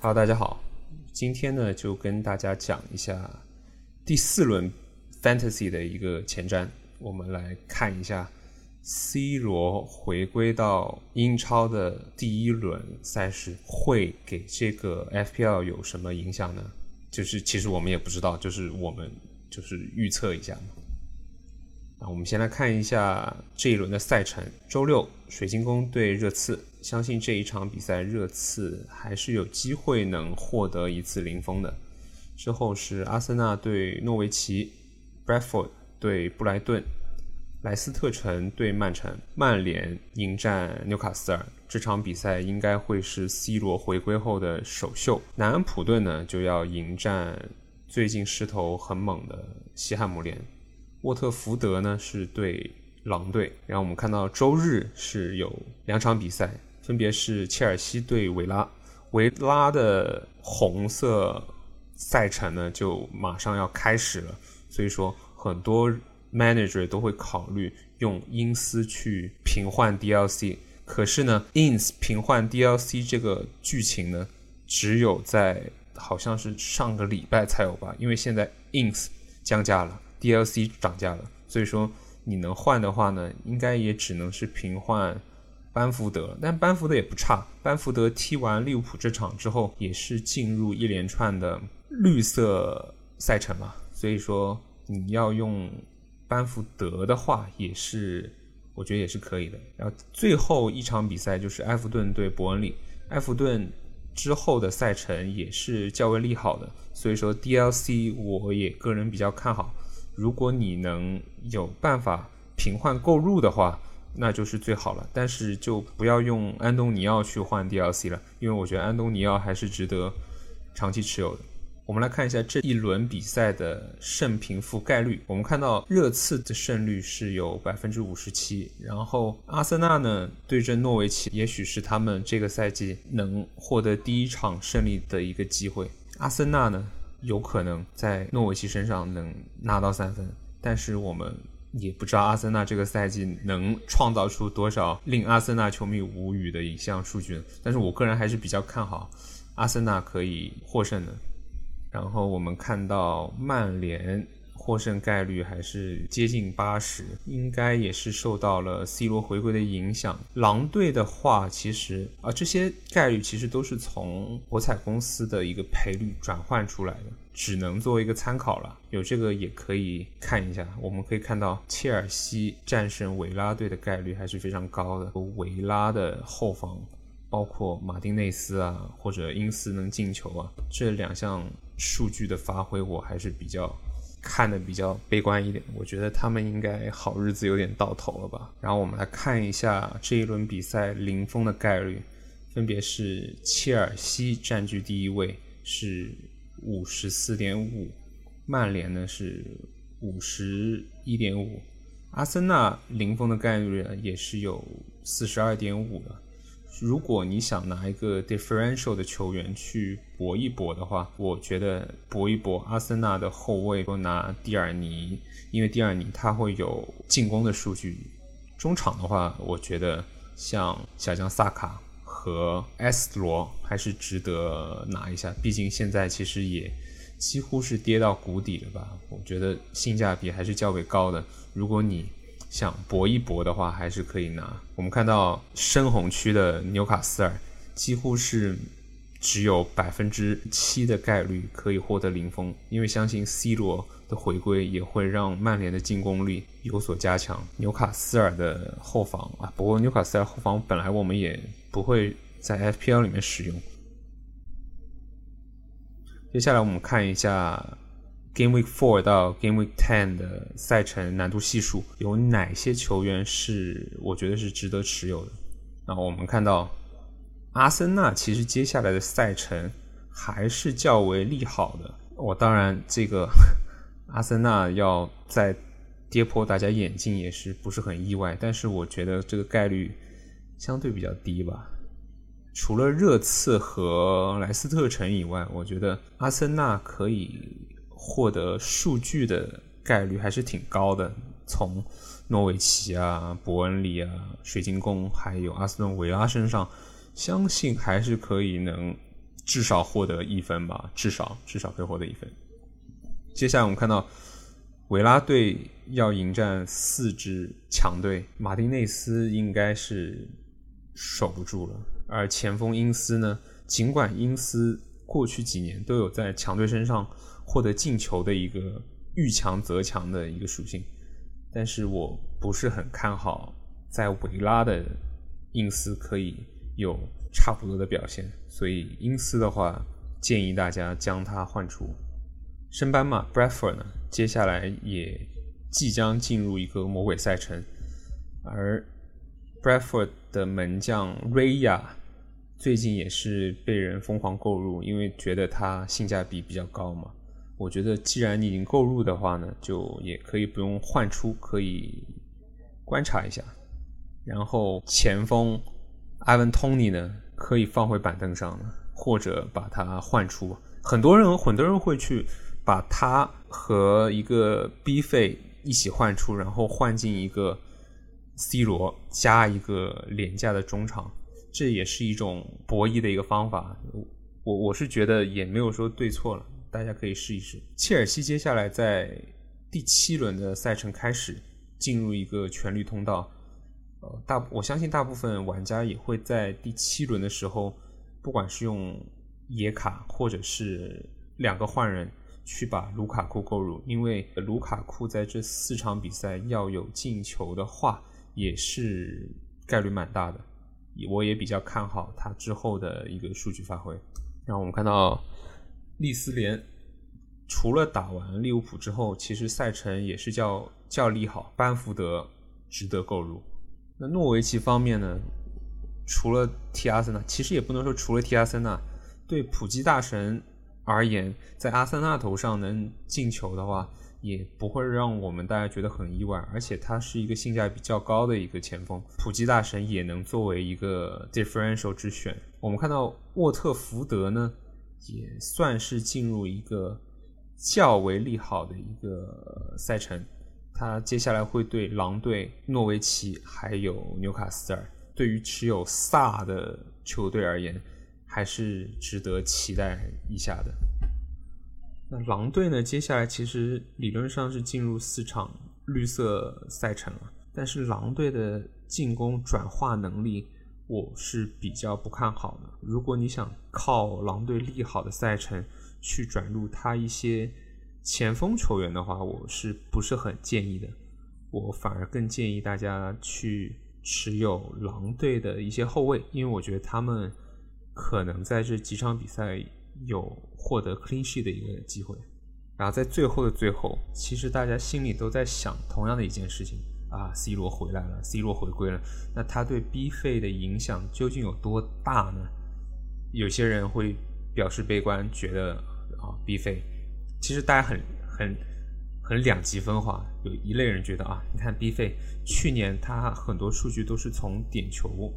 好大家好，今天呢就跟大家讲一下第四轮 Fantasy 的一个前瞻。我们来看一下 C 罗回归到英超的第一轮赛事会给这个 FPL 有什么影响呢？就是其实我们也不知道，就是我们就是预测一下嘛。那我们先来看一下这一轮的赛程。周六，水晶宫对热刺，相信这一场比赛热刺还是有机会能获得一次零封的。之后是阿森纳对诺维奇，Bradford 对布莱顿，莱斯特城对曼城，曼联迎战纽卡斯尔。这场比赛应该会是 C 罗回归后的首秀。南安普顿呢就要迎战最近势头很猛的西汉姆联。沃特福德呢是对狼队，然后我们看到周日是有两场比赛，分别是切尔西对维拉。维拉的红色赛程呢就马上要开始了，所以说很多 manager 都会考虑用因斯去平换 DLC。可是呢，ins 平换 DLC 这个剧情呢，只有在好像是上个礼拜才有吧，因为现在 ins 降价了。DLC 涨价了，所以说你能换的话呢，应该也只能是平换班福德，但班福德也不差。班福德踢完利物浦这场之后，也是进入一连串的绿色赛程嘛，所以说你要用班福德的话，也是我觉得也是可以的。然后最后一场比赛就是埃弗顿对伯恩利，埃弗顿之后的赛程也是较为利好的，所以说 DLC 我也个人比较看好。如果你能有办法平换购入的话，那就是最好了。但是就不要用安东尼奥去换 DLC 了，因为我觉得安东尼奥还是值得长期持有的。我们来看一下这一轮比赛的胜平负概率。我们看到热刺的胜率是有百分之五十七，然后阿森纳呢对阵诺维奇，也许是他们这个赛季能获得第一场胜利的一个机会。阿森纳呢？有可能在诺维奇身上能拿到三分，但是我们也不知道阿森纳这个赛季能创造出多少令阿森纳球迷无语的影像数据。但是我个人还是比较看好阿森纳可以获胜的。然后我们看到曼联。获胜概率还是接近八十，应该也是受到了 C 罗回归的影响。狼队的话，其实啊，这些概率其实都是从博彩公司的一个赔率转换出来的，只能作为一个参考了。有这个也可以看一下。我们可以看到，切尔西战胜维拉队的概率还是非常高的。维拉的后防，包括马丁内斯啊，或者因斯能进球啊，这两项数据的发挥，我还是比较。看的比较悲观一点，我觉得他们应该好日子有点到头了吧。然后我们来看一下这一轮比赛零封的概率，分别是切尔西占据第一位是五十四点五，曼联呢是五十一点五，阿森纳零封的概率呢也是有四十二点五的。如果你想拿一个 differential 的球员去搏一搏的话，我觉得搏一搏阿森纳的后卫，多拿蒂尔尼，因为蒂尔尼他会有进攻的数据。中场的话，我觉得像小将萨卡和 S 罗还是值得拿一下，毕竟现在其实也几乎是跌到谷底了吧？我觉得性价比还是较为高的。如果你想搏一搏的话，还是可以拿。我们看到深红区的纽卡斯尔几乎是只有百分之七的概率可以获得零封，因为相信 C 罗的回归也会让曼联的进攻力有所加强。纽卡斯尔的后防啊，不过纽卡斯尔后防本来我们也不会在 FPL 里面使用。接下来我们看一下。Game Week Four 到 Game Week Ten 的赛程难度系数有哪些球员是我觉得是值得持有的？然后我们看到阿森纳其实接下来的赛程还是较为利好的。我当然这个 阿森纳要再跌破大家眼镜也是不是很意外，但是我觉得这个概率相对比较低吧。除了热刺和莱斯特城以外，我觉得阿森纳可以。获得数据的概率还是挺高的。从诺维奇啊、伯恩利啊、水晶宫还有阿斯顿维拉身上，相信还是可以能至少获得一分吧，至少至少可以获得一分。接下来我们看到维拉队要迎战四支强队，马丁内斯应该是守不住了，而前锋因斯呢，尽管因斯过去几年都有在强队身上获得进球的一个遇强则强的一个属性，但是我不是很看好在维拉的因斯可以有。差不多的表现，所以因斯的话建议大家将他换出。升班马 Bradford 呢，接下来也即将进入一个魔鬼赛程，而 Bradford 的门将 Raya 最近也是被人疯狂购入，因为觉得它性价比比较高嘛。我觉得既然你已经购入的话呢，就也可以不用换出，可以观察一下。然后前锋。埃文·托尼呢，可以放回板凳上或者把它换出。很多人，很多人会去把他和一个 B 费一起换出，然后换进一个 C 罗，加一个廉价的中场，这也是一种博弈的一个方法。我我是觉得也没有说对错了，大家可以试一试。切尔西接下来在第七轮的赛程开始进入一个全绿通道。呃，大我相信大部分玩家也会在第七轮的时候，不管是用野卡或者是两个换人去把卢卡库购入，因为卢卡库在这四场比赛要有进球的话，也是概率蛮大的。我也比较看好他之后的一个数据发挥。然后我们看到利斯联除了打完利物浦之后，其实赛程也是较较利好，班福德值得购入。那诺维奇方面呢？除了踢阿森纳，其实也不能说除了踢阿森纳，对普基大神而言，在阿森纳头上能进球的话，也不会让我们大家觉得很意外。而且他是一个性价比较高的一个前锋，普吉大神也能作为一个 differential 之选。我们看到沃特福德呢，也算是进入一个较为利好的一个赛程。他接下来会对狼队、诺维奇还有纽卡斯尔，对于持有萨的球队而言，还是值得期待一下的。那狼队呢？接下来其实理论上是进入四场绿色赛程了，但是狼队的进攻转化能力，我是比较不看好的。如果你想靠狼队利好的赛程去转入他一些。前锋球员的话，我是不是很建议的？我反而更建议大家去持有狼队的一些后卫，因为我觉得他们可能在这几场比赛有获得 clean sheet 的一个机会。然后在最后的最后，其实大家心里都在想同样的一件事情啊：C 罗回来了，C 罗回归了，那他对 B 费的影响究竟有多大呢？有些人会表示悲观，觉得啊，B 费。其实大家很很很两极分化，有一类人觉得啊，你看 B 费去年他很多数据都是从点球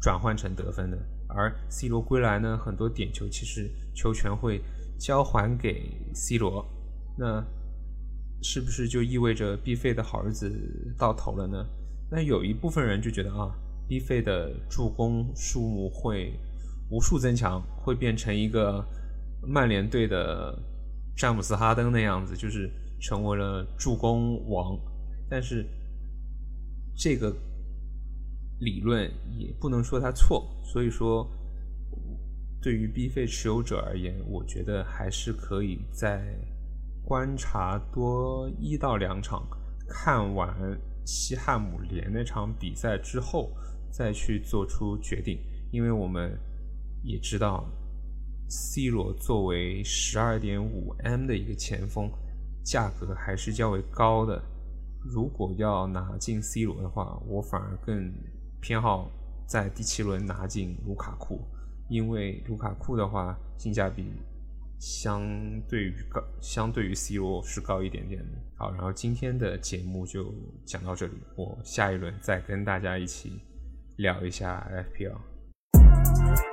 转换成得分的，而 C 罗归来呢，很多点球其实球权会交还给 C 罗，那是不是就意味着 B 费的好日子到头了呢？那有一部分人就觉得啊，B 费的助攻数目会无数增强，会变成一个曼联队的。詹姆斯·哈登那样子，就是成为了助攻王，但是这个理论也不能说他错。所以说，对于 B 费持有者而言，我觉得还是可以在观察多一到两场，看完西汉姆联那场比赛之后，再去做出决定，因为我们也知道。C 罗作为十二点五 M 的一个前锋，价格还是较为高的。如果要拿进 C 罗的话，我反而更偏好在第七轮拿进卢卡库，因为卢卡库的话性价比相对于高，相对于 C 罗是高一点点的。好，然后今天的节目就讲到这里，我下一轮再跟大家一起聊一下 FPL。